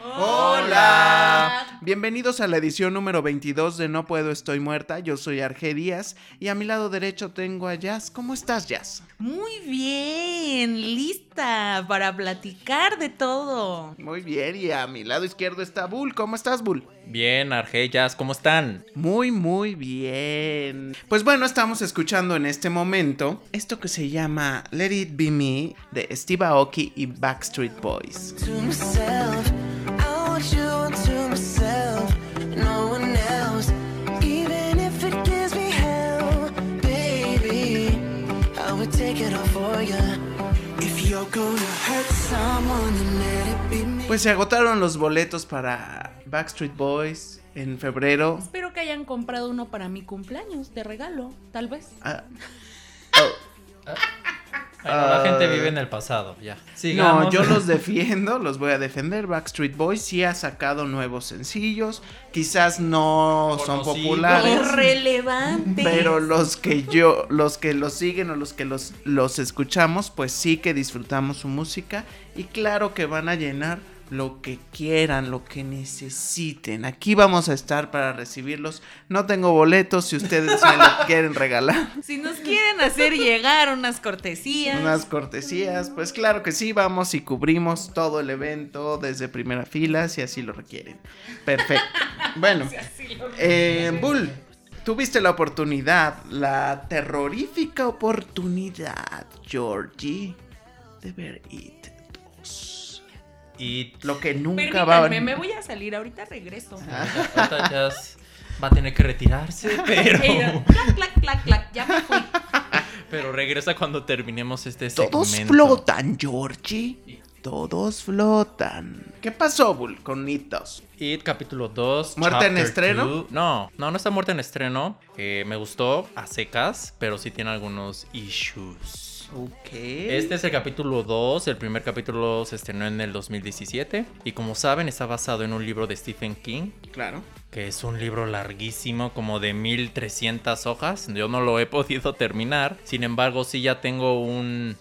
Hola. Bienvenidos a la edición número 22 de No Puedo Estoy Muerta. Yo soy Arge Díaz y a mi lado derecho tengo a Jazz. ¿Cómo estás, Jazz? Muy bien, lista para platicar de todo. Muy bien, y a mi lado izquierdo está Bull. ¿Cómo estás, Bull? Bien, Argellas, ¿cómo están? Muy, muy bien. Pues bueno, estamos escuchando en este momento esto que se llama Let It Be Me de Steve Aoki y Backstreet Boys. Pues se agotaron los boletos para Backstreet Boys en febrero. Espero que hayan comprado uno para mi cumpleaños de regalo, tal vez. Ah, Ay, no, la gente Ah. vive en el pasado, ya. Sigamos. no, yo los defiendo, los voy a defender. Backstreet Boys sí ha sacado nuevos sencillos. Quizás no son populares. Irrelevante. Pero los que yo, los que los siguen o los que los, los escuchamos, pues sí que disfrutamos su música. Y claro que van a llenar lo que quieran, lo que necesiten. Aquí vamos a estar para recibirlos. No tengo boletos si ustedes me lo quieren regalar. Si nos quieren hacer llegar unas cortesías. Unas cortesías, pues claro que sí, vamos y cubrimos todo el evento desde primera fila si así lo requieren. Perfecto. Bueno, eh, Bull, tuviste la oportunidad, la terrorífica oportunidad, Georgie, de ver It 2. Y Lo que nunca va a Permítanme, me voy a salir, ahorita regreso. ahorita ya va a tener que retirarse, pero, Ella, clac, clac, clac, clac, ya me fui. pero regresa cuando terminemos este segmento. Todos flotan, Georgie. Todos flotan. ¿Qué pasó, Bull, con It 2? It capítulo 2. ¿Muerte en estreno? two. No, no, no está muerte en estreno. Eh, me gustó a secas, pero sí tiene algunos issues. Ok. Este es el capítulo 2, el primer capítulo se estrenó en el 2017 y como saben está basado en un libro de Stephen King, Claro. que es un libro larguísimo como de 1300 hojas, yo no lo he podido terminar, sin embargo sí ya tengo un,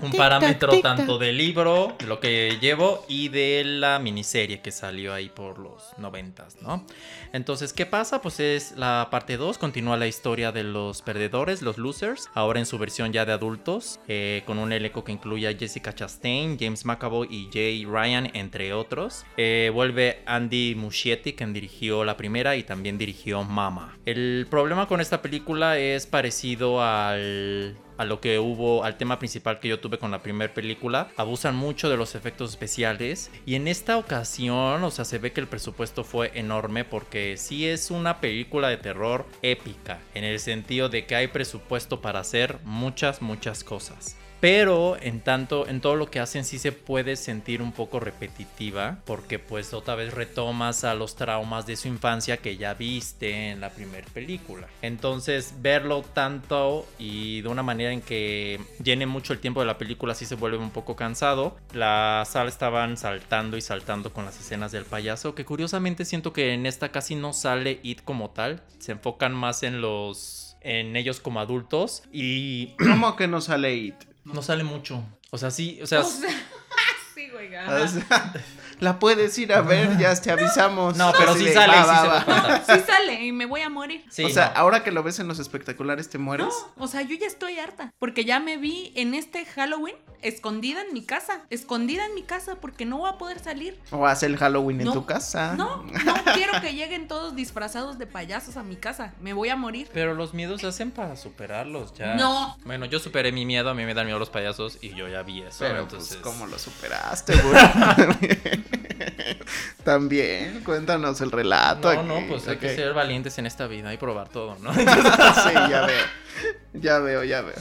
un parámetro tanto del libro, lo que llevo y de la miniserie que salió ahí por los 90, ¿no? Entonces, ¿qué pasa? Pues es la parte 2, continúa la historia de los perdedores, los losers, ahora en su versión ya de adultos, eh, con un elenco que incluye a Jessica Chastain, James McAvoy y Jay Ryan, entre otros. Eh, vuelve Andy Muschietti, quien dirigió la primera y también dirigió Mama. El problema con esta película es parecido al a lo que hubo, al tema principal que yo tuve con la primera película. Abusan mucho de los efectos especiales. Y en esta ocasión, o sea, se ve que el presupuesto fue enorme porque sí es una película de terror épica. En el sentido de que hay presupuesto para hacer muchas, muchas cosas. Pero en tanto, en todo lo que hacen sí se puede sentir un poco repetitiva, porque pues otra vez retomas a los traumas de su infancia que ya viste en la primera película. Entonces verlo tanto y de una manera en que llene mucho el tiempo de la película sí se vuelve un poco cansado. La sala estaban saltando y saltando con las escenas del payaso, que curiosamente siento que en esta casi no sale It como tal, se enfocan más en los en ellos como adultos y ¿Cómo que no sale It? No sale mucho. O sea, sí, o sea, O sea, sí, güey. La puedes ir a ver, ya te avisamos. no, pero sí sale, va, sí va, se va. da cuenta. Sí sale y me voy a morir. Sí, o sea, no. ahora que lo ves en los espectaculares, ¿te mueres? No, o sea, yo ya estoy harta. Porque ya me vi en este Halloween escondida en mi casa. Escondida en mi casa porque no voy a poder salir. ¿O hace el Halloween en No, tu casa? No, no quiero que lleguen todos disfrazados de payasos a mi casa. Me voy a morir. Pero los miedos se hacen para superarlos ya. No. Bueno, yo superé mi miedo, a mí me dan miedo los payasos y yo ya vi eso. Pero entonces, pues, ¿cómo lo superaste, güey? También, cuéntanos el relato. No, no, aquí, pues hay que ser valientes en esta vida y probar todo, ¿no? sí, ya veo. Ya veo, ya veo.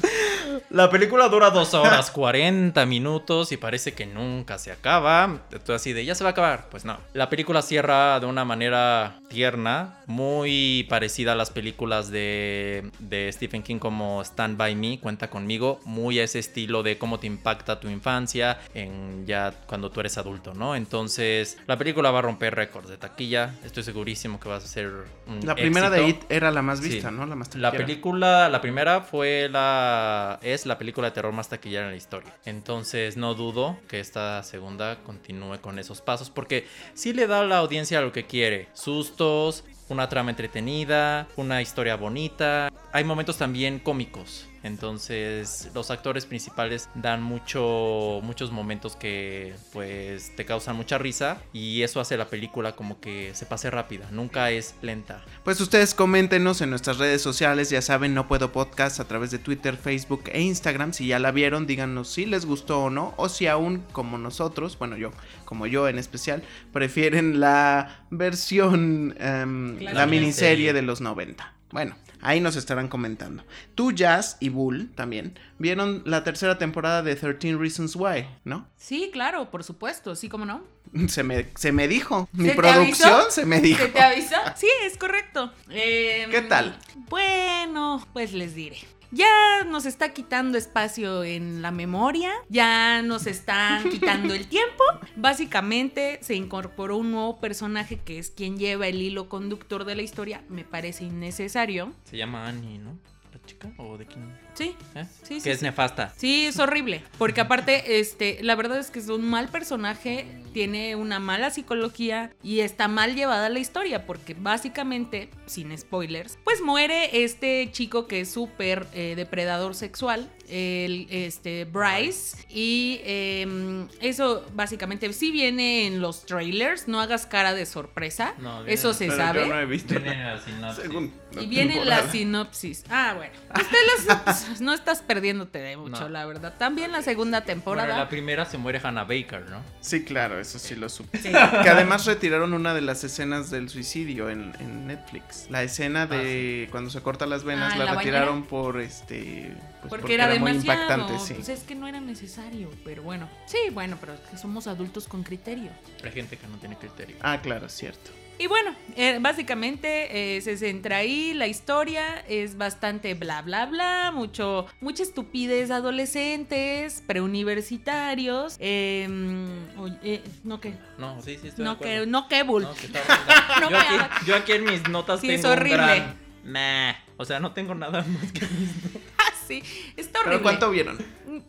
La película dura dos horas 40 minutos y parece que nunca se acaba. Estoy así de, ya se va a acabar. Pues no. La película cierra de una manera tierna, muy parecida a las películas de, de Stephen King como Stand By Me, Cuenta conmigo, muy a ese estilo de cómo te impacta tu infancia en ya cuando tú eres adulto, ¿no? Entonces, la película va a romper récords de taquilla. Estoy segurísimo que va a ser un La primera de. It era la más Sí. vista, ¿no? La más La taquillera. película, la primera fue la. es la película de terror más taquillera en la historia. Entonces no dudo que esta segunda continúe con esos pasos. Porque sí le da a la audiencia lo que quiere. Sustos, una trama entretenida, una historia bonita. Hay momentos también cómicos. Entonces los actores principales dan mucho, muchos momentos que pues te causan mucha risa. Y eso hace la película como que se pase rápida. Nunca es lenta. Pues ustedes coméntenos en nuestras redes sociales, ya saben, no puedo podcast a través de Twitter, Facebook e Instagram. Si ya la vieron, díganos si les gustó o no, o si aún, como nosotros, bueno, yo, como yo en especial, prefieren la versión, em, Claro. la miniserie miniserie. de los 90. Bueno, ahí nos estarán comentando. Tú, Jazz y Bull también vieron la tercera temporada de 13 Reasons Why, ¿no? Sí, claro, por supuesto, sí, como no. Se me, se me dijo, mi ¿Se te producción avisó? se me dijo. ¿Se te avisó? Sí, es correcto. Em, ¿Qué tal? Bueno, pues les diré. Ya nos está quitando espacio en la memoria, ya nos están quitando el tiempo. Básicamente se incorporó un nuevo personaje que es quien lleva el hilo conductor de la historia. Me parece innecesario. Se llama Annie, ¿no? ¿La chica? ¿O de quién? Sí, ¿Eh? Sí, que sí, es sí. nefasta. Sí, es horrible. Porque aparte, este, la verdad es que es un mal personaje, tiene una mala psicología y está mal llevada la historia. Porque básicamente, sin spoilers, pues muere este chico que es súper eh, depredador sexual. El este Bryce. Y em, eso básicamente sí viene en los trailers. No hagas cara de sorpresa. No, viene- eso se Pero sabe. Yo no he visto Viene la en la sinopsis. segunda Y viene la temporada. sinopsis. Ah, bueno. Usted las- no estás perdiéndote de mucho, No. la verdad. También la segunda temporada. Bueno, la primera se muere Hannah Baker, ¿no? Sí, claro, eso sí lo supe. Sí. Que además retiraron una de las escenas del suicidio en, en Netflix. La escena Ah, de cuando se corta las venas Ah, ¿en la, la retiraron por este. pues, porque, era, muy demasiado. impactante, sí. Pues es que no era necesario, pero bueno. Sí, bueno, pero es que somos adultos con criterio. Hay gente que no tiene criterio. Ah, claro, cierto. Y bueno, eh, básicamente eh, se centra ahí, la historia es bastante bla bla bla, mucho, mucha estupidez de adolescentes, preuniversitarios, eh, oye, no que, No, sí, sí, estoy de no acuerdo. que, no que bull. No, que. No yo, aquí, hagas. yo aquí en mis notas Sí, es tengo un horrible. gran meh. O sea, no tengo nada más que mis notas. Ah, sí, está horrible. ¿Pero cuánto vieron?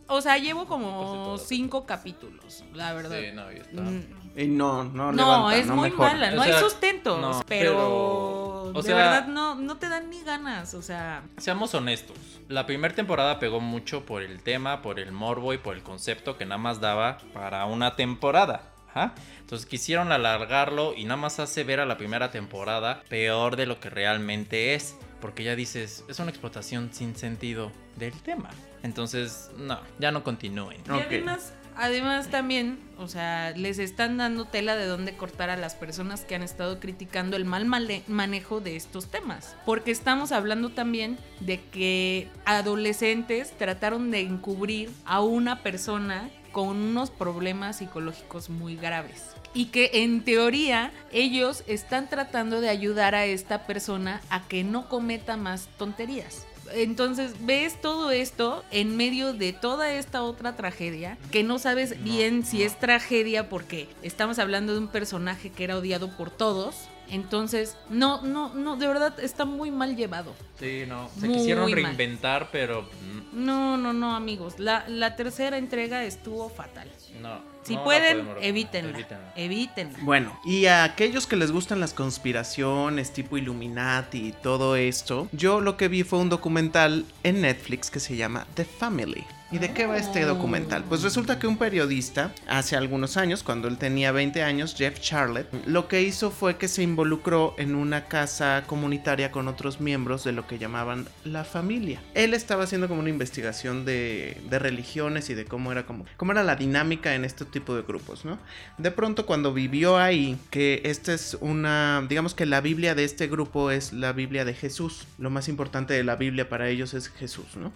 O sea, llevo como cinco capítulos, la verdad. Sí, no, ya está. Mm, Y no, no, No, levanta, es no muy mejora. mala, O no hay sustento. no, o sea, pero, pero, o de sea- verdad no, no te dan ni ganas, o sea, Seamos honestos. La primera temporada pegó mucho por el tema, por el morbo y por el concepto que nada más daba para una temporada. Ajá. Entonces quisieron alargarlo y nada más hace ver a la primera temporada peor de lo que realmente es. Porque ya dices, es una explotación sin sentido del tema. Entonces, no, ya no continúen. y además, además también, o sea, les están dando tela de dónde cortar a las personas que han estado criticando el mal manejo de estos temas. Porque estamos hablando también de que adolescentes trataron de encubrir a una persona con unos problemas psicológicos muy graves. Y que en teoría ellos están tratando de ayudar a esta persona a que no cometa más tonterías. Entonces ves todo esto en medio de toda esta otra tragedia que no sabes bien si es tragedia porque estamos hablando de un personaje que era odiado por todos. Entonces, no, no, no, de verdad está muy mal llevado. Sí, no. Se Muy quisieron mal. reinventar, pero No, no, no, amigos. La, la tercera entrega estuvo fatal. no. Si no pueden, evítenla. Evítenla. Evítenla. Bueno, y a aquellos que les gustan las conspiraciones tipo Illuminati y todo esto, yo lo que vi fue un documental en Netflix que se llama The Family. ¿Y de qué va este documental? Pues resulta que un periodista, hace algunos años, cuando él tenía 20 años, Jeff Charlotte, lo que hizo fue que se involucró en una casa comunitaria con otros miembros de lo que llamaban la familia. Él estaba haciendo como una investigación de, de religiones y de cómo era como cómo era la dinámica en este tipo de grupos, ¿no? De pronto cuando vivió ahí, que esta es una, digamos que la Biblia de este grupo es la Biblia de Jesús. Lo más importante de la Biblia para ellos es Jesús, ¿no?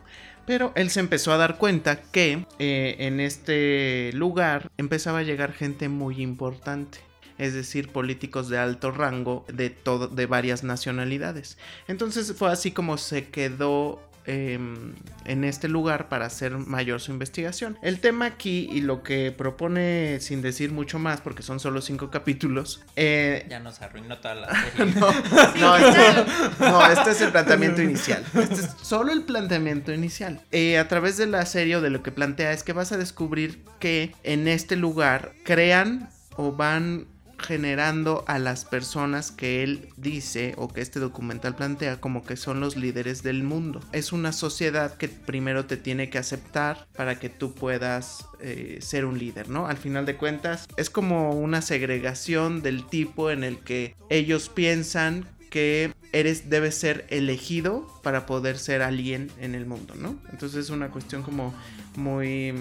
Pero él se empezó a dar cuenta que eh, en este lugar empezaba a llegar gente muy importante. Es decir, políticos de alto rango de, todo, de varias nacionalidades. Entonces fue así como se quedó em, en este lugar para hacer mayor su investigación. El tema aquí y lo que propone, sin decir mucho más, porque son solo cinco capítulos, eh, Ya nos arruinó toda la serie. no, no, este, no, este es el planteamiento inicial. Este es solo el planteamiento inicial. Eh, a través de la serie o de lo que plantea es que vas a descubrir que en este lugar crean o van generando a las personas que él dice o que este documental plantea como que son los líderes del mundo. Es una sociedad que primero te tiene que aceptar para que tú puedas eh, ser un líder, ¿no? Al final de cuentas es como una segregación del tipo en el que ellos piensan que eres debes ser elegido para poder ser alguien en el mundo, ¿no? Entonces es una cuestión como muy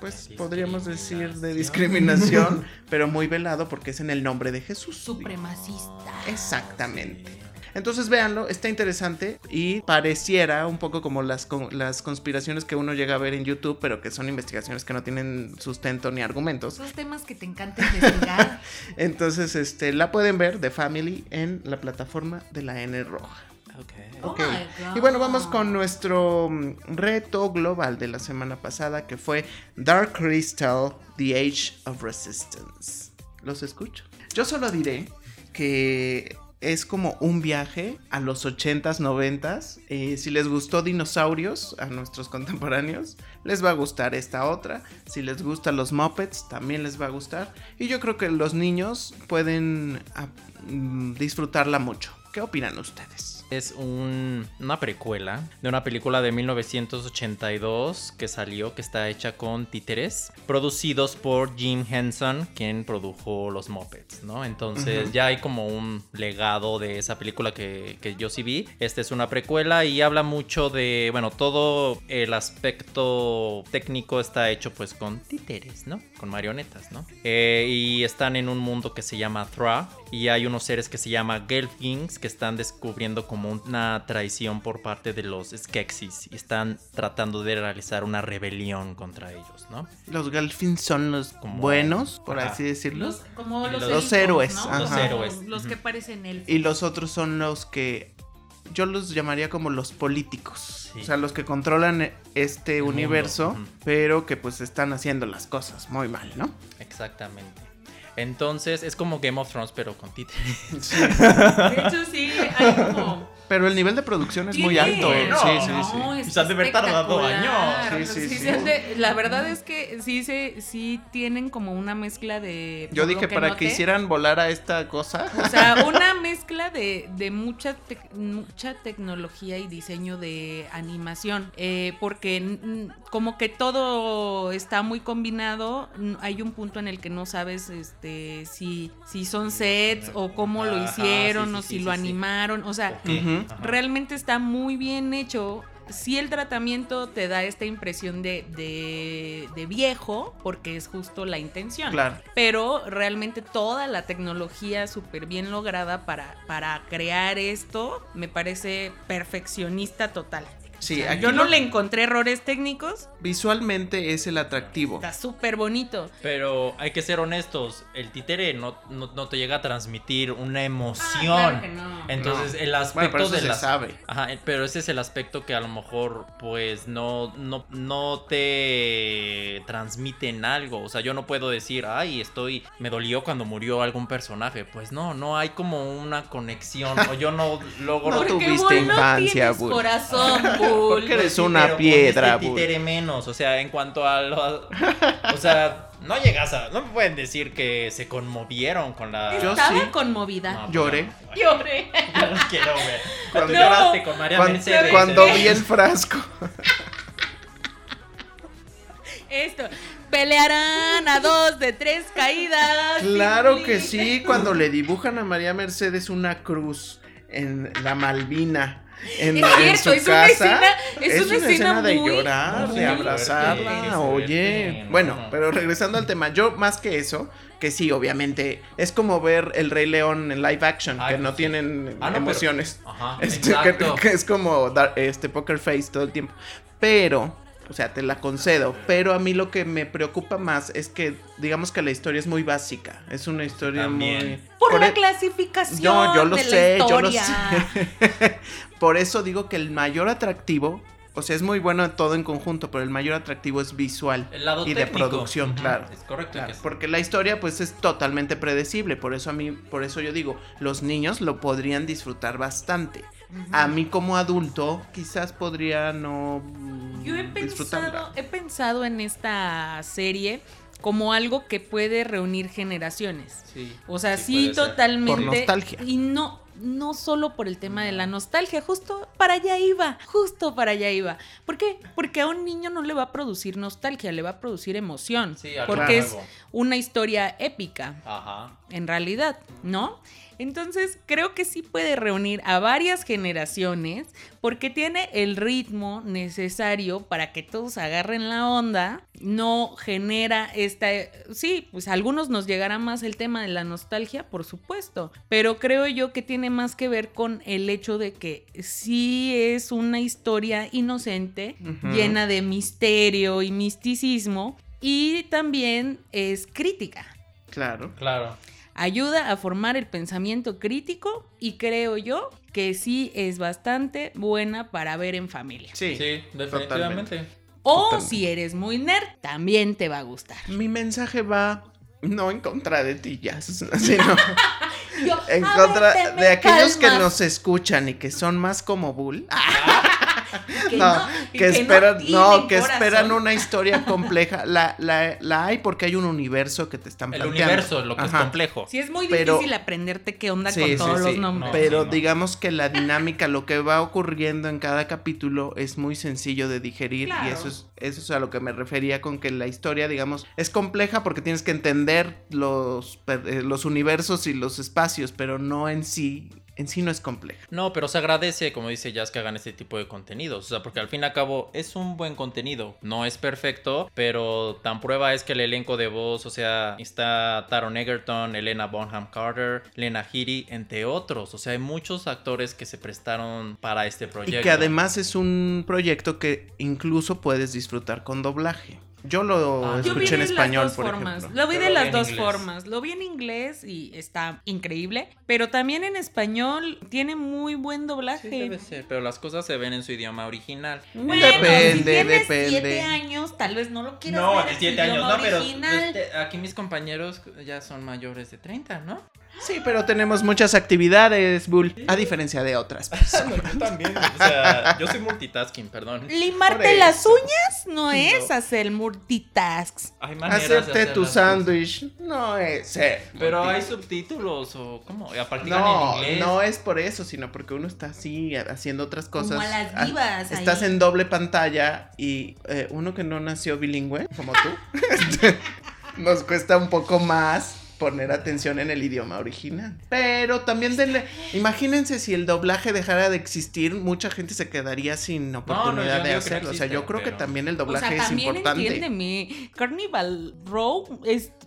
pues podríamos decir de discriminación, pero muy velado porque es en el nombre de Jesús. Supremacista. Exactamente. Entonces véanlo, está interesante y pareciera un poco como las, con- las conspiraciones que uno llega a ver en YouTube, pero que son investigaciones que no tienen sustento ni argumentos. Esos temas que te encanta investigar. Entonces, este, la pueden ver de Family en la plataforma de la N roja. Ok. Oh Ok. my God. Y bueno, vamos con nuestro mm, reto global de la semana pasada que fue Dark Crystal, The Age of Resistance. ¿Los escucho? Yo solo diré que es como un viaje a los 80s, 90s. Eh, si les gustó Dinosaurios a nuestros contemporáneos, les va a gustar esta otra. Si les gustan los Muppets, también les va a gustar. Y yo creo que los niños pueden ah, mm, disfrutarla mucho. ¿Qué opinan ustedes? Es un- una precuela de una película de 1982 que salió, que está hecha con títeres, producidos por Jim Henson, quien produjo los Muppets, ¿no? Entonces ya hay como un legado de esa película que, que yo sí vi. Esta es una precuela y habla mucho de, bueno, todo el aspecto técnico está hecho pues con títeres, ¿no? Con marionetas, ¿no? Eh, y están en un mundo que se llama Thra y hay unos seres que se llama Gelflings que están descubriendo como una traición por parte de los Skeksis y están tratando de realizar una rebelión contra ellos, ¿no? Los Galfins son los Como- buenos, por Ajá. así decirlo. Los, como los, los- Los elfos, héroes, ¿no? ajá. Los héroes, Los que parecen elfos. Y los otros son los que yo los llamaría como los políticos. Sí. O sea, los que controlan este El universo, pero que pues están haciendo las cosas muy mal, ¿no? Exactamente. Entonces es como Game of Thrones pero con títeres. De hecho, sí, hay como. Pero el nivel de producción es muy alto. no, sí, sí, sí. No, es Pues han de haber tardado años. Sí, sí, sí. se de- la verdad es que sí, se, sí tienen como una mezcla de. Yo dije que para noté, que hicieran volar a esta cosa. O sea, una mezcla de, de mucha, tec- mucha tecnología y diseño de animación. eh, porque como que todo está muy combinado. Hay un punto en el que no sabes este si, si son sets o cómo lo hicieron sí, sí, o sí, si sí, lo sí. animaron. O sea. Realmente está muy bien hecho. Sí el tratamiento te da esta impresión de, de, de viejo, porque es justo la intención. Claro. Pero realmente toda la tecnología súper bien lograda para, para crear esto me parece perfeccionista total. Sí, O sea, aquí yo no lo- le encontré errores técnicos, Visualmente es el atractivo. está súper bonito. Pero hay que ser honestos, el títere no, no, no te llega a transmitir una emoción. claro que no. Entonces No. el aspecto de se las... sabe. Ajá, pero ese es el aspecto que a lo mejor pues no, no, no te transmiten algo. O sea, yo no puedo decir, ay, estoy, me dolió cuando murió algún personaje. Pues no, no hay como una conexión. O yo no logro... No tuviste no infancia, Bull. corazón, Bull. Porque eres una piedra, Bull. menos, o sea, en cuanto a lo, o sea, no llegas a, no me pueden decir que se conmovieron con la. Yo Estaba sí. conmovida. No, Lloré. Lloré. yo no quiero ver. Cuando No. lloraste con María Cuando, Mercedes. cuando vi el frasco. Esto. Pelearán a dos de tres caídas. Claro que sí, cuando le dibujan a María Mercedes una cruz en la Malvina. En, Es en cierto, su es una escena, es, una escena, de muy- llorar, muy de abrazarla. Oye, fuerte. bueno, No. pero regresando al tema, yo más que eso, que sí, obviamente, es como ver el Rey León en live action, Ay, que no sí. tienen Ah, no, pero- emociones. Ajá, Este, que, exacto. que es como dar- este poker face todo el tiempo. pero, o sea, te la concedo, pero a mí lo que me preocupa más es que, digamos que la historia es muy básica, es una historia También. muy... Por, la e- clasificación. No, yo lo de la sé, yo lo sé. Por eso digo que el mayor atractivo, o sea, es muy bueno todo en conjunto, pero el mayor atractivo es visual El lado y de producción, claro. Es correcto. Claro, que es- porque la historia pues es totalmente predecible, por eso a mí, por eso yo digo, los niños lo podrían disfrutar bastante. A mí como adulto quizás podría no Yo he disfrutarla. pensado, he pensado en esta serie como algo que puede reunir generaciones. Sí, O sea, sí totalmente. Por nostalgia. Y no, no solo por el tema de la nostalgia, justo para allá iba, justo para allá iba. ¿Por qué? Porque a un niño no le va a producir nostalgia, le va a producir emoción. Sí, porque es una historia épica, Ajá. en realidad, ¿no? Entonces creo que sí puede reunir a varias generaciones porque tiene el ritmo necesario para que todos agarren la onda, no genera esta... Sí, pues a algunos nos llegará más el tema de la nostalgia, por supuesto, pero creo yo que tiene más que ver con el hecho de que sí es una historia inocente, llena de misterio y misticismo, y también es crítica Claro. Claro. Ayuda a formar el pensamiento crítico y creo yo que sí es bastante buena para ver en familia. Sí. Sí, definitivamente. O Totalmente. si eres muy nerd, también te va a gustar. Mi mensaje va no en contra de ti, Jazz, sino Yo, en contra ver, de aquellos que nos escuchan y que son más como Bull. que no, que esperan, no, que esperan una historia compleja. La, la, la hay porque hay un universo que te están El planteando. universo, lo que es complejo. Sí, es muy Pero- difícil aprenderte qué onda Sí, con sí, todos sí. los nombres. No, Pero sí, no. digamos que la dinámica, lo que va ocurriendo en cada capítulo es muy sencillo de digerir y eso es, eso es a lo que me refería con que la historia, digamos, es compleja porque tienes que entender los, eh, los universos y los espacios, pero no en sí, en sí no es compleja. No, pero se agradece, como dice Jazz, que hagan este tipo de contenidos. O sea, porque al fin y al cabo es un buen contenido. No es perfecto, pero tan prueba es que el elenco de voz, o sea, está Taron Egerton, Elena Bonham Carter, Lena Headey, entre otros. O sea, hay muchos actores que se prestaron para este proyecto. Y que además es un proyecto que incluso puedes disfrutar con doblaje. Yo lo Ah, Yo escuché en de español, por formas. ejemplo. Lo vi Yo de las en dos inglés. formas. Lo vi en inglés y está increíble. Pero también en español tiene muy buen doblaje. Sí, debe ser, pero las cosas se ven en su idioma original. Bueno, Depende, si tienes depende. siete años, tal vez no lo quieras No, ver de en 7 su años, idioma no, pero original. este, aquí mis compañeros ya son mayores de 30, ¿no? Sí, pero tenemos muchas actividades, Bull, a diferencia de otras personas. yo también, o sea, yo soy multitasking, perdón. Limarte las uñas no es hacer multitasks. Hay maneras de Hacerte hacer tu sándwich no es. Pero hay subtítulos o cómo, ¿A practican No, en inglés. no es por eso, sino porque uno está así haciendo otras cosas. Como a las Ah, divas Estás ahí. en doble pantalla y eh, uno que no nació bilingüe, como tú, este, nos cuesta un poco más poner atención en el idioma original. Pero también denle, imagínense si el doblaje dejara de existir, mucha gente se quedaría sin oportunidad de no hacerlo. o sea, yo creo que también el O doblaje sea, es también importante. entiéndeme. Carnival Row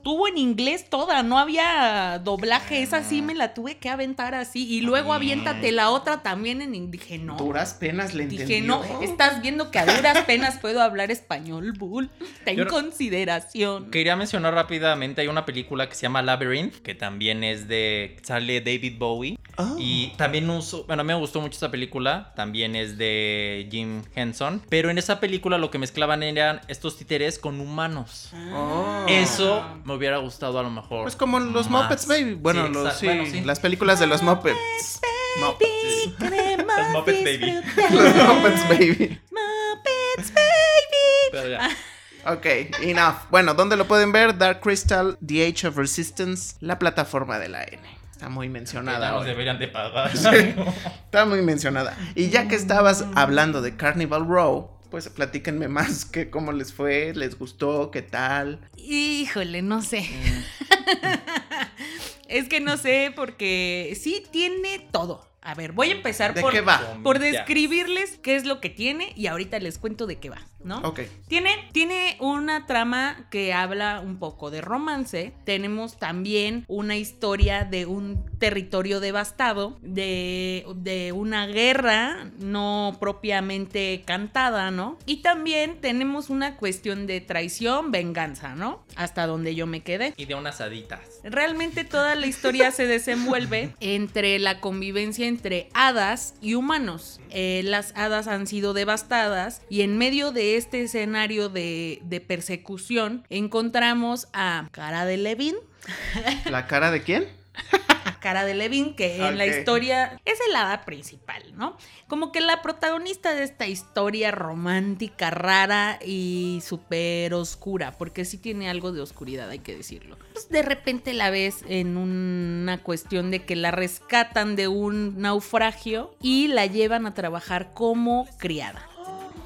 estuvo en inglés toda, no había doblaje. Esa sí me la tuve que aventar así. Y luego aviéntate la otra también en inglés. Dije, no. Duras penas le Dije, entendió. no, estás viendo que a duras penas puedo hablar español, Bull. Ten Yo consideración. Quería mencionar rápidamente, hay una película que se llama Labyrinth, que también es de, sale David Bowie. Oh. Y también uso, bueno, me gustó mucho esa película, también es de Jim Henson, pero en esa película lo que mezclaban eran estos títeres con humanos. Oh. Eso me hubiera gustado a lo mejor. Pues como los más. Muppets Baby. Bueno, Sí, los, exacto. sí, Bueno, sí. las películas de los Muppets. Muppets. Queremos Los Muppets Baby. Los Muppets Baby. Muppets Baby. Pero ya. Ok, enough. Bueno, ¿dónde lo pueden ver? Dark Crystal, The Age of Resistance, la plataforma de la N. Está muy Ya mencionada. nos deberían de pagar. Está muy mencionada. Y ya que estabas hablando de Carnival Row, pues platíquenme más que cómo les fue, les gustó, qué tal. Híjole, no sé. es que no sé porque sí tiene todo. A ver, voy a empezar ¿De por, qué va? por describirles qué es lo que tiene y ahorita les cuento de qué va, ¿no? Ok. Tiene, tiene una trama que habla un poco de romance. Tenemos también una historia de un territorio devastado, de, de una guerra no propiamente cantada, ¿no? Y también tenemos una cuestión de traición, venganza, ¿no? Hasta donde yo me quedé. Y de unas haditas. Realmente toda la historia se desenvuelve entre la convivencia entre hadas y humanos. Eh, las hadas han sido devastadas y en medio de este escenario de, de persecución encontramos a Cara de Levin. ¿La cara de quién? Cara de Levin, que en la historia es el hada principal, ¿no? Como que la protagonista de esta historia romántica, rara y súper oscura, porque sí tiene algo de oscuridad, hay que decirlo. Pues de repente la ves en una cuestión de que la rescatan de un naufragio y la llevan a trabajar como criada.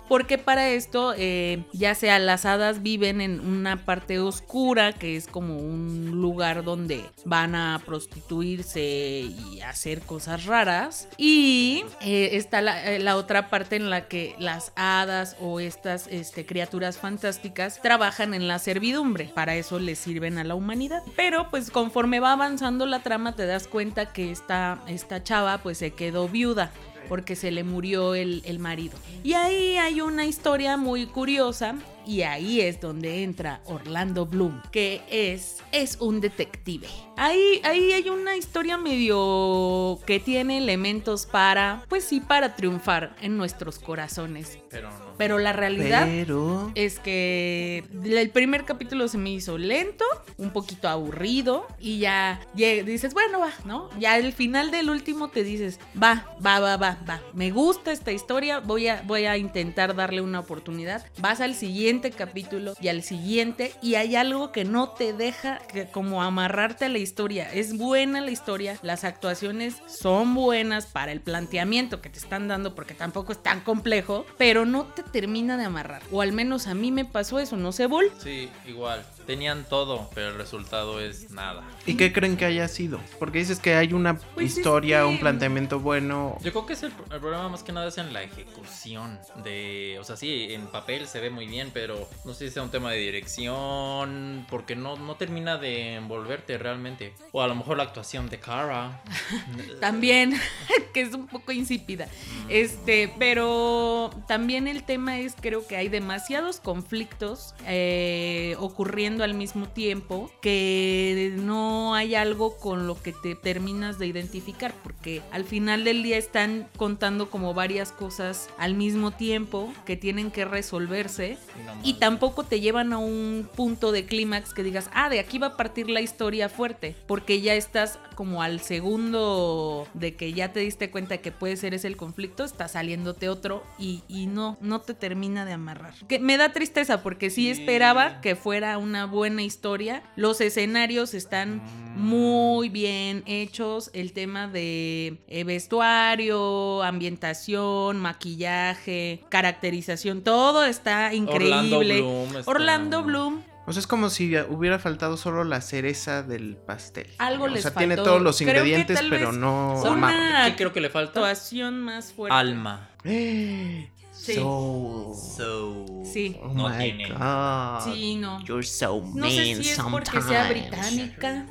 Porque para esto, eh, ya sea las hadas viven en una parte oscura, que es como un lugar donde van a prostituirse y hacer cosas raras. Y eh, está la, eh, la otra parte en la que las hadas o estas este, criaturas fantásticas trabajan en la servidumbre. Para eso les sirven a la humanidad. Pero pues conforme va avanzando la trama te das cuenta que esta, esta chava pues se quedó viuda porque se le murió el, el marido. Y ahí hay una historia muy curiosa y ahí es donde entra Orlando Bloom, que es, es un detective. Ahí, ahí hay una historia medio que tiene elementos para, pues sí, para triunfar en nuestros corazones. Pero no. Pero la realidad Pero. es que el primer capítulo se me hizo lento, un poquito aburrido y ya dices, bueno, va, ¿no? Ya el final del último te dices, va, va, va, va, va. Me gusta esta historia, voy a, voy a intentar darle una oportunidad. Vas al siguiente capítulo y al siguiente y hay algo que no te deja que como amarrarte a la historia. Es buena la historia, las actuaciones son buenas para el planteamiento que te están dando porque tampoco es tan complejo, pero no te termina de amarrar. O al menos a mí me pasó eso, no sé, Bull. Sí, igual. Tenían todo, pero el resultado es nada. ¿Y qué creen que haya sido? Porque dices que hay una Pues es historia, que- un planteamiento bueno. Yo creo que es el, el problema más que nada es en la ejecución de, o sea, sí, en papel se ve muy bien, pero no sé si sea un tema de dirección, porque no, no termina de envolverte realmente. O a lo mejor la actuación de Cara. También, que es un poco insípida. Este, pero también el tema es, creo que hay demasiados conflictos eh, ocurriendo al mismo tiempo que no hay algo con lo que te terminas de identificar, porque al final del día están contando como varias cosas al mismo tiempo que tienen que resolverse y tampoco te llevan a un punto de clímax que digas, ah, de aquí va a partir la historia fuerte, porque ya estás como al segundo de que ya te diste cuenta que puede ser ese el conflicto, está saliéndote otro y, y no, no te termina de amarrar. Que me da tristeza porque sí Sí. esperaba que fuera una buena historia, los escenarios están muy bien hechos, el tema de eh, vestuario, ambientación, maquillaje, caracterización, todo está Orlando increíble. Bloom. está- Orlando Bloom O sea, es como si hubiera faltado solo la cereza del pastel. Algo o les sea, tiene faltó. todos los ingredientes, pero no una- amarra. ¿Qué creo que le falta? actuación más fuerte. Alma. Sí. So. So. Sí. Oh no my tiene. God. Sí, no. You're so No sé mean si es porque sea británica.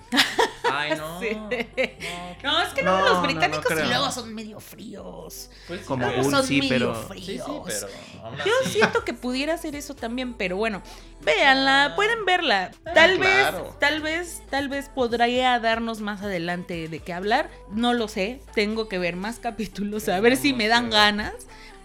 Ay, no. Sí. No, No, es que No, no, los no británicos creo. y luego son medio fríos. pues sí, Como pero- Bull, son sí, medio pero- fríos. Sí, sí, pero Yo así. siento que pudiera ser eso también, pero bueno, véanla, pueden verla. Tal Ah, claro. vez, tal vez, tal vez podría darnos más adelante de qué hablar. No lo sé, tengo que ver más capítulos a ver si me dan ganas.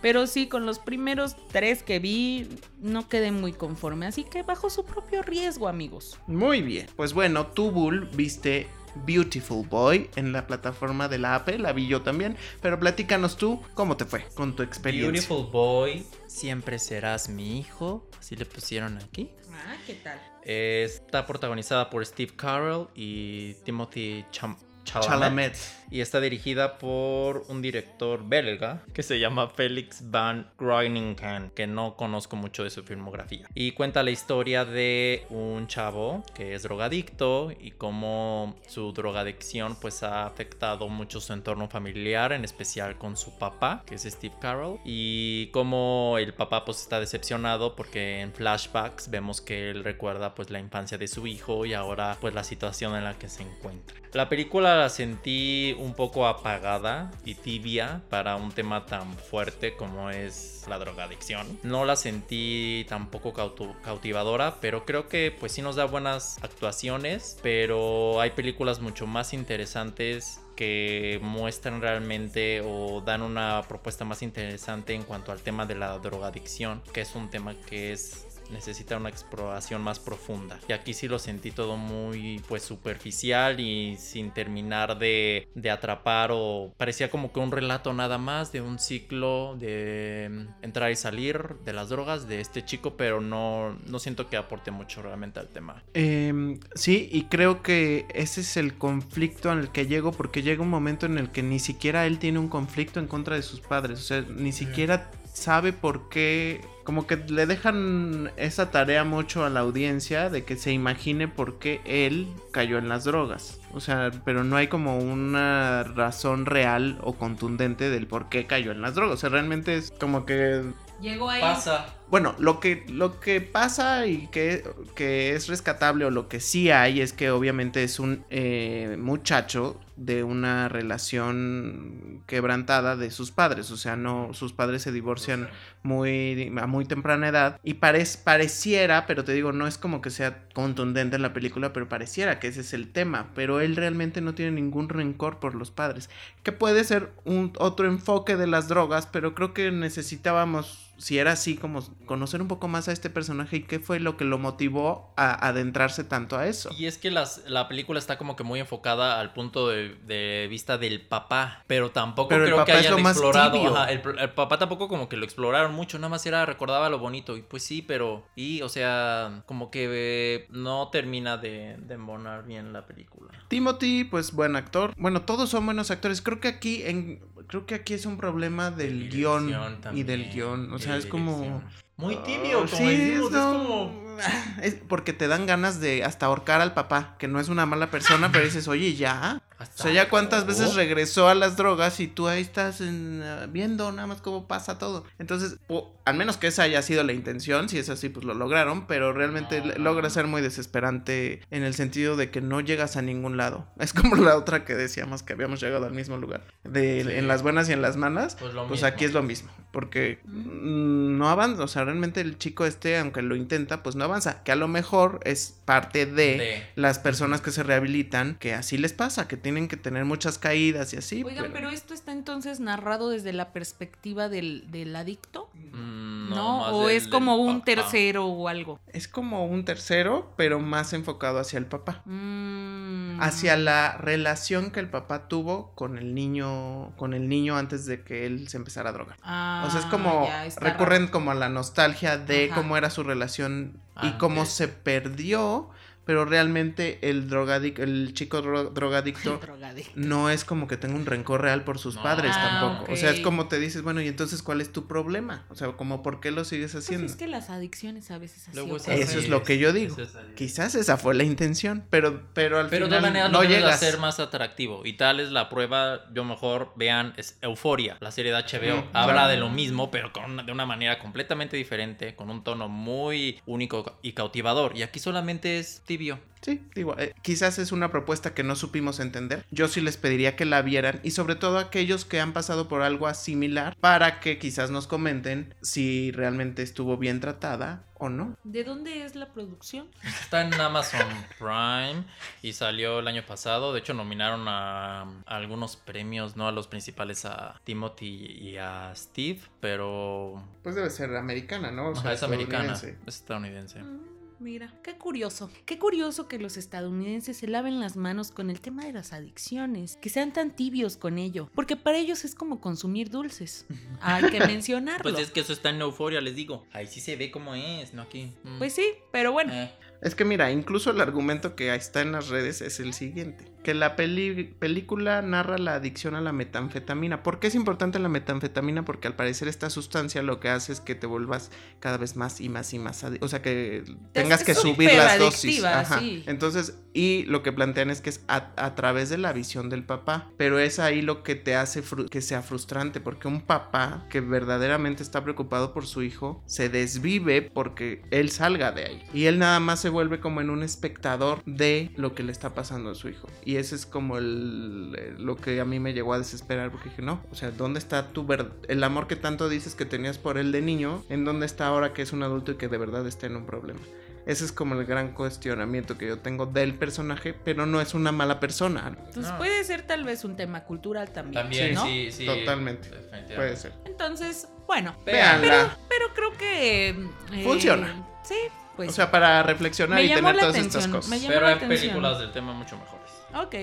Pero sí, con los primeros tres que vi, no quedé muy conforme. Así que bajo su propio riesgo, amigos. Muy bien. Pues bueno, tú, Bull, viste Beautiful Boy en la plataforma de la Apple. La vi yo también. Pero platícanos tú, ¿cómo te fue con tu experiencia? Beautiful Boy, siempre serás mi hijo. Así le pusieron aquí. Ah, ¿qué tal? Está protagonizada por Steve Carell y Timothy Cham- Chalamet. Y está dirigida por un director belga que se llama Felix Van Groeningen, que no conozco mucho de su filmografía. Y cuenta la historia de un chavo que es drogadicto y cómo su drogadicción pues ha afectado mucho su entorno familiar, en especial con su papá, que es Steve Carell. Y cómo el papá pues está decepcionado porque en flashbacks vemos que él recuerda pues la infancia de su hijo y ahora pues la situación en la que se encuentra. La película la sentí un poco apagada y tibia para un tema tan fuerte como es la drogadicción. No la sentí tampoco cautivadora, pero creo que pues sí nos da buenas actuaciones, pero hay películas mucho más interesantes que muestran realmente o dan una propuesta más interesante en cuanto al tema de la drogadicción, que es un tema que es necesita una exploración más profunda. Y aquí sí lo sentí todo muy pues superficial y sin terminar de, de atrapar o parecía como que un relato nada más de un ciclo de mm, entrar y salir de las drogas de este chico, pero no, no siento que aporte mucho realmente al tema. Em, sí, y creo que ese es el conflicto en el que llego, porque llega un momento en el que ni siquiera él tiene un conflicto en contra de sus padres, o sea, ni siquiera sabe por qué, como que le dejan esa tarea mucho a la audiencia de que se imagine por qué él cayó en las drogas. O sea, pero no hay como una razón real o contundente del por qué cayó en las drogas. O sea, realmente es como que Llegó ahí. Pasa. bueno, lo que, lo que pasa y que, que es rescatable o lo que sí hay es que obviamente es un eh, muchacho de una relación quebrantada de sus padres. O sea, no, sus padres se divorcian muy, a muy temprana edad. Y parec- pareciera, pero te digo, no es como que sea contundente en la película, pero pareciera que ese es el tema. Pero él realmente no tiene ningún rencor por los padres. Que puede ser un otro enfoque de las drogas, pero creo que necesitábamos si era así, como conocer un poco más a este personaje y qué fue lo que lo motivó a adentrarse tanto a eso. Y es que las, la película está como que muy enfocada al punto de, de vista del papá, pero tampoco Pero creo que hayan explorado. ajá, el, el papá tampoco como que lo exploraron mucho, nada más era recordaba lo bonito. Y pues sí, pero. Y, o sea, como que eh, no termina de, de embonar bien la película. Timothy, pues buen actor. Bueno, todos son buenos actores. Creo que aquí en creo que aquí es un problema del guion y del guion, o y sea, es como. Muy tibio, Oh, como sí, decimos, es no, como. es porque te dan ganas de hasta ahorcar al papá, que no es una mala persona, pero dices, "Oye, ya." O sea, ya cuántas veces regresó a las drogas y tú ahí estás en, ah, viendo nada más cómo pasa todo. Entonces, o- al menos que esa haya sido la intención, si es así, pues lo lograron, pero realmente logra ser muy desesperante en el sentido de que no llegas a ningún lado. Es como la otra que decíamos que habíamos llegado al mismo lugar. De, Sí. En las buenas y en las malas, Pues, lo pues aquí es lo mismo, porque mm, no avanza, o sea, realmente el chico este, aunque lo intenta, pues no avanza, que a lo mejor es parte de, De. las personas que se rehabilitan, que así les pasa, que tienen que tener muchas caídas y así. Oigan, pero- pero esto está entonces narrado desde la perspectiva del, del adicto, Mm, ¿no? o del- es como un papá. tercero o algo. Es como un tercero, pero más enfocado hacia el papá. Mm. Hacia la relación que el papá tuvo con el niño, con el niño antes de que él se empezara a drogar. Ah, o sea, es como ya, está recurren raro. como a la nostalgia de Ajá. cómo era su relación y cómo se perdió, pero realmente el drogadic, el chico dro- drogadicto Drogadicto. no es como que tenga un rencor real por sus No. padres Ah, tampoco. O sea, es como te dices, bueno, y entonces ¿cuál es tu problema? O sea, como por qué lo sigues Pues haciendo. es que las adicciones a veces así Luego. Eso es lo que yo digo. eso es así. Quizás esa fue la intención, pero pero al Pero de final todas maneras no de llegas. hacer más atractivo. Y tal es la prueba, yo mejor vean, es Euforia, la serie de HBO. Mm, Habla claro. de lo mismo, pero con una- de una manera completamente diferente, con un tono muy único y cautivador. Y aquí solamente es tibio. Sí, digo, eh, quizás es una propuesta que no supimos entender. Yo sí les pediría que la vieran y sobre todo aquellos que han pasado por algo similar para que quizás nos comenten si realmente estuvo bien tratada o no. ¿De dónde es la producción? Está en Amazon Prime y salió el año pasado. De hecho, nominaron a, a algunos premios, no a los principales, a Timothy y a Steve, pero Pues debe ser americana, ¿no? O Ajá, sea, es americana, estadounidense. es estadounidense. Mm, Mira, qué curioso. Qué curioso que los estadounidenses se laven las manos con el tema de las adicciones, que sean tan tibios con ello, porque para ellos es como consumir dulces. Hay que mencionarlo. Pues es que eso está en Euforia, les digo. Ahí sí se ve cómo es, no aquí. Mm. Pues sí, pero bueno. Eh, Es que mira, incluso el argumento que está en las redes es el siguiente, que la peli- película narra la adicción a la metanfetamina. ¿Por qué es importante la metanfetamina? Porque al parecer esta sustancia lo que hace es que te vuelvas cada vez más y más y más adicto. O sea, que tengas es que subir las dosis. Ajá. sí. Entonces, y lo que plantean es que es a, a través de la visión del papá. Pero es ahí lo que te hace que sea frustrante, porque un papá que verdaderamente está preocupado por su hijo se desvive porque él salga de ahí. Y él nada más se vuelve como en un espectador de lo que le está pasando a su hijo. Y ese es como el, eh, lo que a mí me llegó a desesperar porque dije, no, o sea, ¿dónde está tu ver el amor que tanto dices que tenías por él de niño? ¿En dónde está ahora que es un adulto y que de verdad está en un problema? Ese es como el gran cuestionamiento que yo tengo del personaje, pero no es una mala persona. Entonces No. puede ser tal vez un tema cultural también. También, ¿no? sí, sí. Totalmente. Puede ser. Entonces, bueno, Véanla. pero creo que... eh, Funciona. Sí, pues... o sea, para reflexionar y tener todas atención, estas cosas. Pero hay películas del tema mucho mejores. Ok.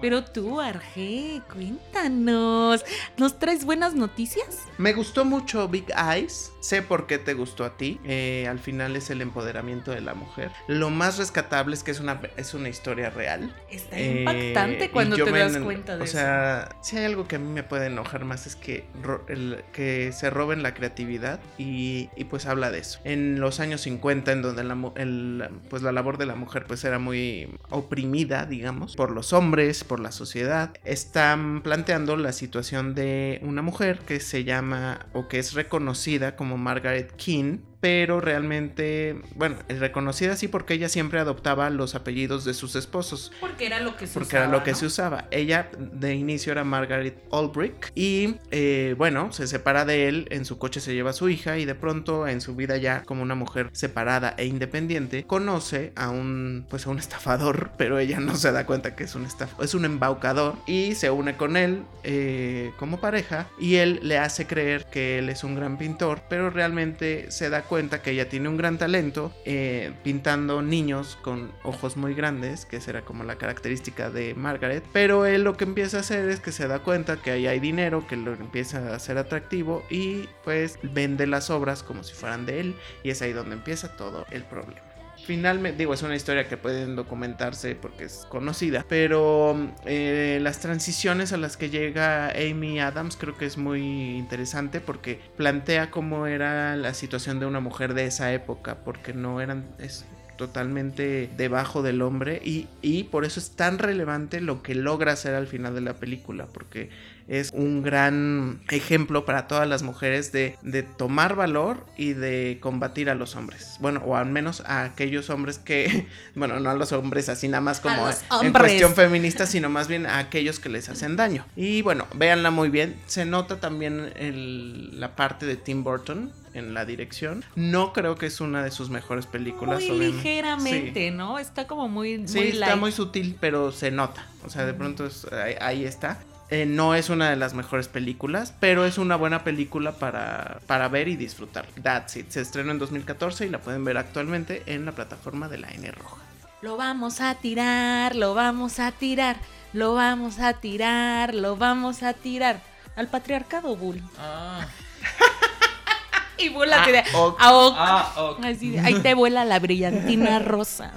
Pero tú, Arge, cuéntanos. ¿Nos traes buenas noticias? Me gustó mucho Big Eyes. Sé por qué te gustó a ti. Eh, al final es el empoderamiento de la mujer. Lo más rescatable es que es una, es una historia real. Está Eh, impactante cuando te me das en- cuenta de O sea, si hay algo que a mí me puede enojar más es que, ro- el- que se roben la creatividad y, y pues habla de eso. En los años 50, en donde la, el- pues la labor de la mujer pues era muy oprimida, digamos, por los hombres, por la sociedad, están planteando la situación de una mujer que se llama o que es reconocida como Margaret King, pero realmente, bueno, es reconocida así porque ella siempre adoptaba los apellidos de sus esposos. Porque era lo que se Porque era usaba, lo que ¿no? se usaba. Ella de inicio era Margaret Albrick y eh, bueno, se separa de él, en su coche se lleva a su hija y de pronto en su vida ya como una mujer separada e independiente, conoce a un pues a un estafador, pero ella no se da cuenta que es un estaf es un embaucador y se une con él eh, como pareja y él le hace creer que él es un gran pintor, pero realmente se da cuenta que ella tiene un gran talento eh, pintando niños con ojos muy grandes, que esa era como la característica de Margaret, pero él lo que empieza a hacer es que se da cuenta que ahí hay dinero, que lo empieza a hacer atractivo y pues vende las obras como si fueran de él y es ahí donde empieza todo el problema. Finalmente, digo, es una historia que pueden documentarse porque es conocida, pero eh, las transiciones a las que llega Amy Adams creo que es muy interesante porque plantea cómo era la situación de una mujer de esa época, porque no eran... Es, totalmente debajo del hombre y, y por eso es tan relevante lo que logra hacer al final de la película porque es un gran ejemplo para todas las mujeres de, de tomar valor y de combatir a los hombres. Bueno, o al menos a aquellos hombres que, bueno, no a los hombres así nada más como en cuestión feminista, sino más bien a aquellos que les hacen daño. Y bueno, véanla muy bien. Se nota también el- la parte de Tim Burton en la dirección. No creo que es una de sus mejores películas. Muy ligeramente, ¿no? Está como muy, Sí, muy está light. muy sutil, pero se nota. O sea, de pronto es- ahí, ahí está. Eh, no es una de las mejores películas, pero es una buena película para, para ver y disfrutar. That's it. Se estrenó en 2014 y la pueden ver actualmente en la plataforma de la N Roja. Lo vamos a tirar, lo vamos a tirar, lo vamos a tirar, lo vamos a tirar. Al patriarcado, Bull. Ah, Y Bull la tiene. ok. a ok. ah, ok. Así de, ahí te vuela la brillantina rosa.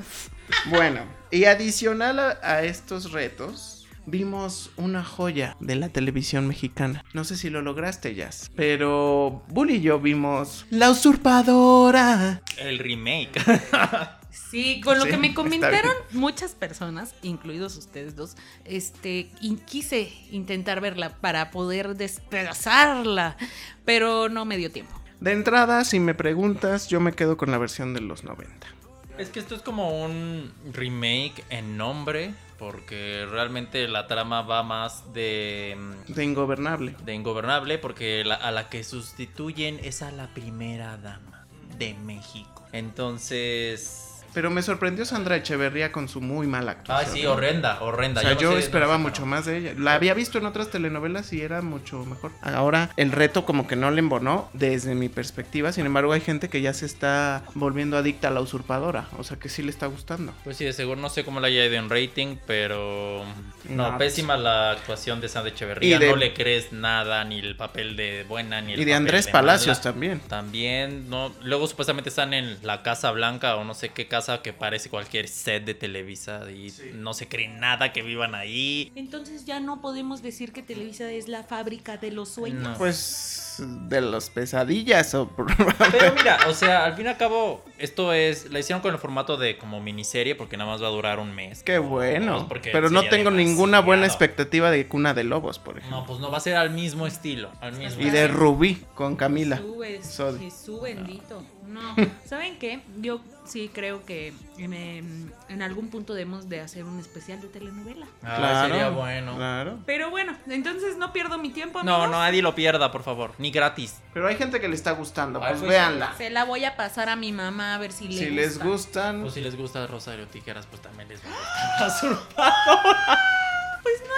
Bueno, y adicional a, a estos retos, vimos una joya de la televisión mexicana. No sé si lo lograste, Jazz, pero Bull y yo vimos La Usurpadora. El remake. Sí, con lo Sí, que me comentaron muchas personas, incluidos ustedes dos, este, y quise intentar verla para poder despedazarla, pero no me dio tiempo. De entrada, si me preguntas, yo me quedo con la versión de los 90. Es que esto es como un remake en nombre, porque realmente la trama va más de, De Ingobernable. de ingobernable, porque la- a la que sustituyen es a la primera dama de México. Entonces... Pero me sorprendió Sandra Echeverría con su muy mala Ah, actuación. sí, horrenda, horrenda. O sea, yo sé- esperaba no sé, mucho no. más de ella. La había visto en otras telenovelas y era mucho mejor. Ahora el reto como que no le embonó desde mi perspectiva. Sin embargo, hay gente que ya se está volviendo adicta a la usurpadora. O sea, que sí le está gustando. Pues sí, de seguro no sé cómo le haya ido en rating, pero... No, No, pésima la actuación de Sandra Echeverría. De- No le crees nada, ni el papel de buena, ni el Y de papel Andrés de Palacios mala. también. También, no. Luego supuestamente están en la Casa Blanca o no sé qué casa que parece cualquier set de Televisa y no se cree nada que vivan ahí. Entonces ya no podemos decir que Televisa es la fábrica de los sueños. No. Pues de las pesadillas o Pero mira, o sea, al fin y al cabo, esto es. La hicieron con el formato de como miniserie porque nada más va a durar un mes. Qué bueno. Porque Pero no tengo ninguna buena expectativa de Cuna de Lobos, por ejemplo. No, pues no va a ser al mismo estilo. Al mismo Y de Rubí con Camila. Jesús. Jesús bendito. No, ¿saben qué? Yo sí creo que en, en algún punto debemos de hacer un especial de telenovela. Ah, sería bueno. Claro. Pero bueno, entonces no pierdo mi tiempo. No, amigos. no, nadie lo pierda, por favor. Ni gratis. Pero hay gente que le está gustando, Ay, pues pues, véanla. Se la voy a pasar a mi mamá a ver si, le Si gusta. les gustan, O si les gusta Rosario Tijeras, pues también les va a gustar.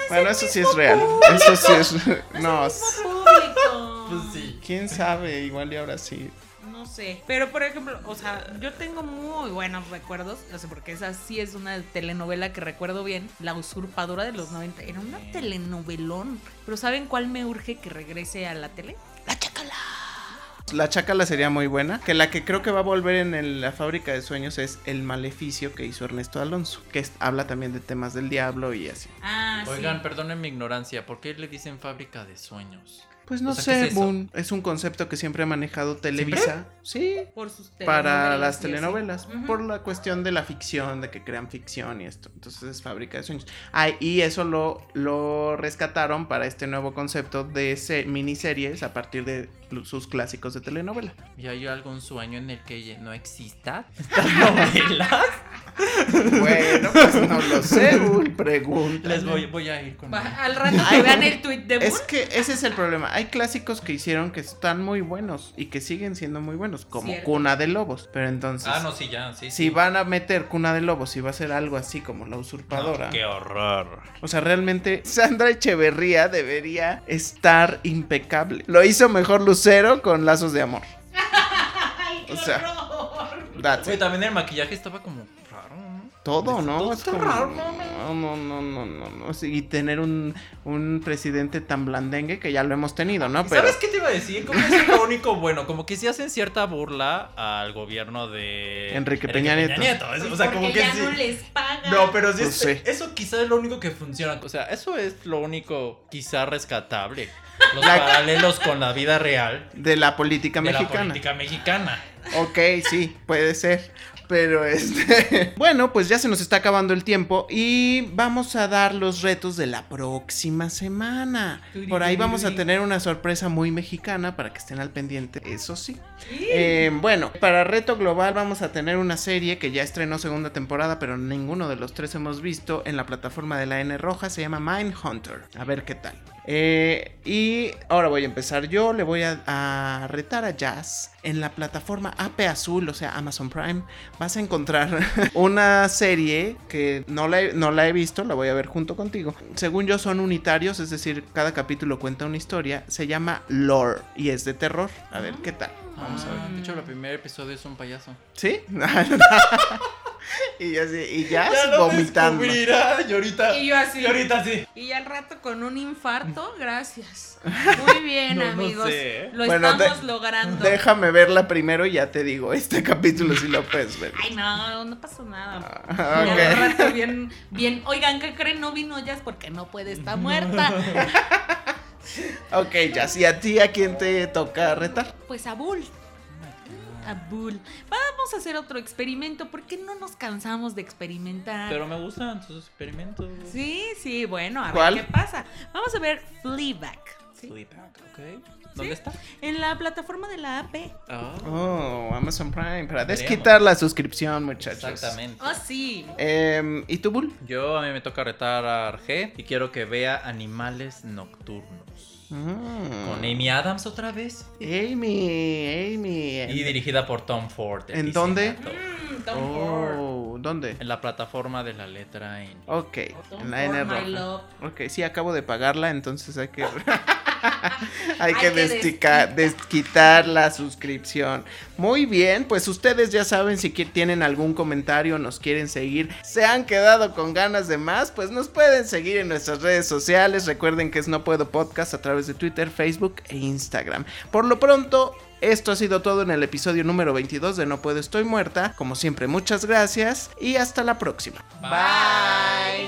bueno, eso sí es real. Eso sí es. No, Público. Pues sí. quién sabe, igual y ahora sí. No sé. Pero por ejemplo, o sea, yo tengo muy buenos recuerdos. No sé, porque esa sí es una telenovela que recuerdo bien. La usurpadora de los 90. Era una telenovelón. Pero ¿saben cuál me urge que regrese a la tele? La chacala. La Chácala sería muy buena. Que la que creo que va a volver en el- la fábrica de sueños es El Maleficio que hizo Ernesto Alonso. Que es- habla también de temas del diablo y así. Ah, Oigan, sí. perdonen mi ignorancia. ¿Por qué le dicen fábrica de sueños? Pues no O sea, sé, ¿qué es? Boon. Es un concepto que siempre ha manejado Televisa. Sí. Por sus Para las telenovelas, por la cuestión de la ficción, de que crean ficción y esto. Entonces es fábrica de sueños. Ah, y eso lo, lo rescataron para este nuevo concepto de se- miniseries a partir de sus clásicos de telenovela. ¿Y hay algún sueño en el que no exista estas novelas? Bueno, pues no lo sé, Bull, pregunta. Les voy, voy a ir con... Va, al rato que vean el tweet de Es Moon. que ese es el problema. Hay clásicos que hicieron que están muy buenos y que siguen siendo muy buenos, como Cierto. Cuna de Lobos. Pero entonces, Ah, no, sí, ya, sí. si sí. van a meter Cuna de Lobos y va a ser algo así como La Usurpadora. No, qué horror. O sea, realmente Sandra Echeverría debería estar impecable. Lo hizo mejor Lucero con Lazos de Amor. o sea, that's Oye, también el maquillaje estaba como. Todo, ¿no? Todo Es está como- raro, no, no, no, no, no, no. Sí, Y tener un, un presidente tan blandengue que ya lo hemos tenido, ¿no? Pero ¿Sabes qué te iba a decir? Como es lo único bueno, como que sí hacen cierta burla al gobierno de Enrique Peña Nieto. Es- O sea, como que ya sí. no les pagan. No, pero sí, Pues es- eso quizás es lo único que funciona. O sea, eso es lo único quizá rescatable. Los La- paralelos con la vida real de la política de la mexicana. política mexicana. Ok, sí, puede ser. Pero este. Bueno, pues ya se nos está acabando el tiempo y vamos a dar los retos de la próxima semana. Por ahí vamos a tener una sorpresa muy mexicana para que estén al pendiente, eso sí. Eh, bueno, para reto global vamos a tener una serie que ya estrenó segunda temporada, pero ninguno de los tres hemos visto en la plataforma de la N Roja, se llama Mindhunter. A ver qué tal. Eh, y ahora voy a empezar yo, le voy a, a retar a Jazz en la plataforma AP Azul, o sea Amazon Prime. Vas a encontrar una serie que no la, he, no la he visto, la voy a ver junto contigo. Según yo son unitarios, es decir, cada capítulo cuenta una historia. Se llama Lore y es de terror. A ver qué tal. Vamos a ver. Ah, De hecho, el primer episodio es un payaso. ¿Sí? y así, y ya, vomitando. Y ahorita, Y yo así. y ahorita sí. Y al rato con un infarto, gracias. Muy bien, No, no amigos. sé. Lo Bueno, de- estamos logrando. Déjame verla primero y ya te digo, este capítulo sí lo puedes ver. Ay, no, no pasó nada. Ah, Y ok. al rato bien, bien. Oigan, ¿qué creen? No vino Jazz porque no puede, está muerta. Ok, ya, si a ti a quién te toca retar. Pues a Bull. A Bull. Vamos a hacer otro experimento. ¿Por qué no nos cansamos de experimentar? Pero me gustan sus experimentos. Sí, sí, bueno, a ¿Cuál? ver qué pasa. Vamos a ver Fleabag. ¿sí? Fleabag, ok. ¿Dónde está? En la plataforma de la AP. Ah, Oh, Amazon Prime, para desquitar la suscripción, muchachos. exactamente. Oh, sí. Em, ¿Y tú, Bull? Yo a mí me toca retar a Arge y quiero que vea Animales Nocturnos. Mm. Con Amy Adams otra vez. Amy, Amy. Y dirigida por Tom Ford. ¿En dónde? Mm, Tom Ford. Oh, ¿dónde? En la plataforma de la letra N. Ok, Tom en la N roja. Ok, sí, acabo de pagarla, entonces hay que... hay Hay que destica- desquitar. la suscripción. Muy bien, pues ustedes ya saben si tienen algún comentario, nos quieren seguir, se han quedado con ganas de más, pues nos pueden seguir en nuestras redes sociales. Recuerden que es No Puedo Podcast a través de Twitter, Facebook e Instagram. Por lo pronto... Esto ha sido todo en el episodio número 22 de No Puedo Estoy Muerta. Como siempre, muchas gracias y hasta la próxima. Bye.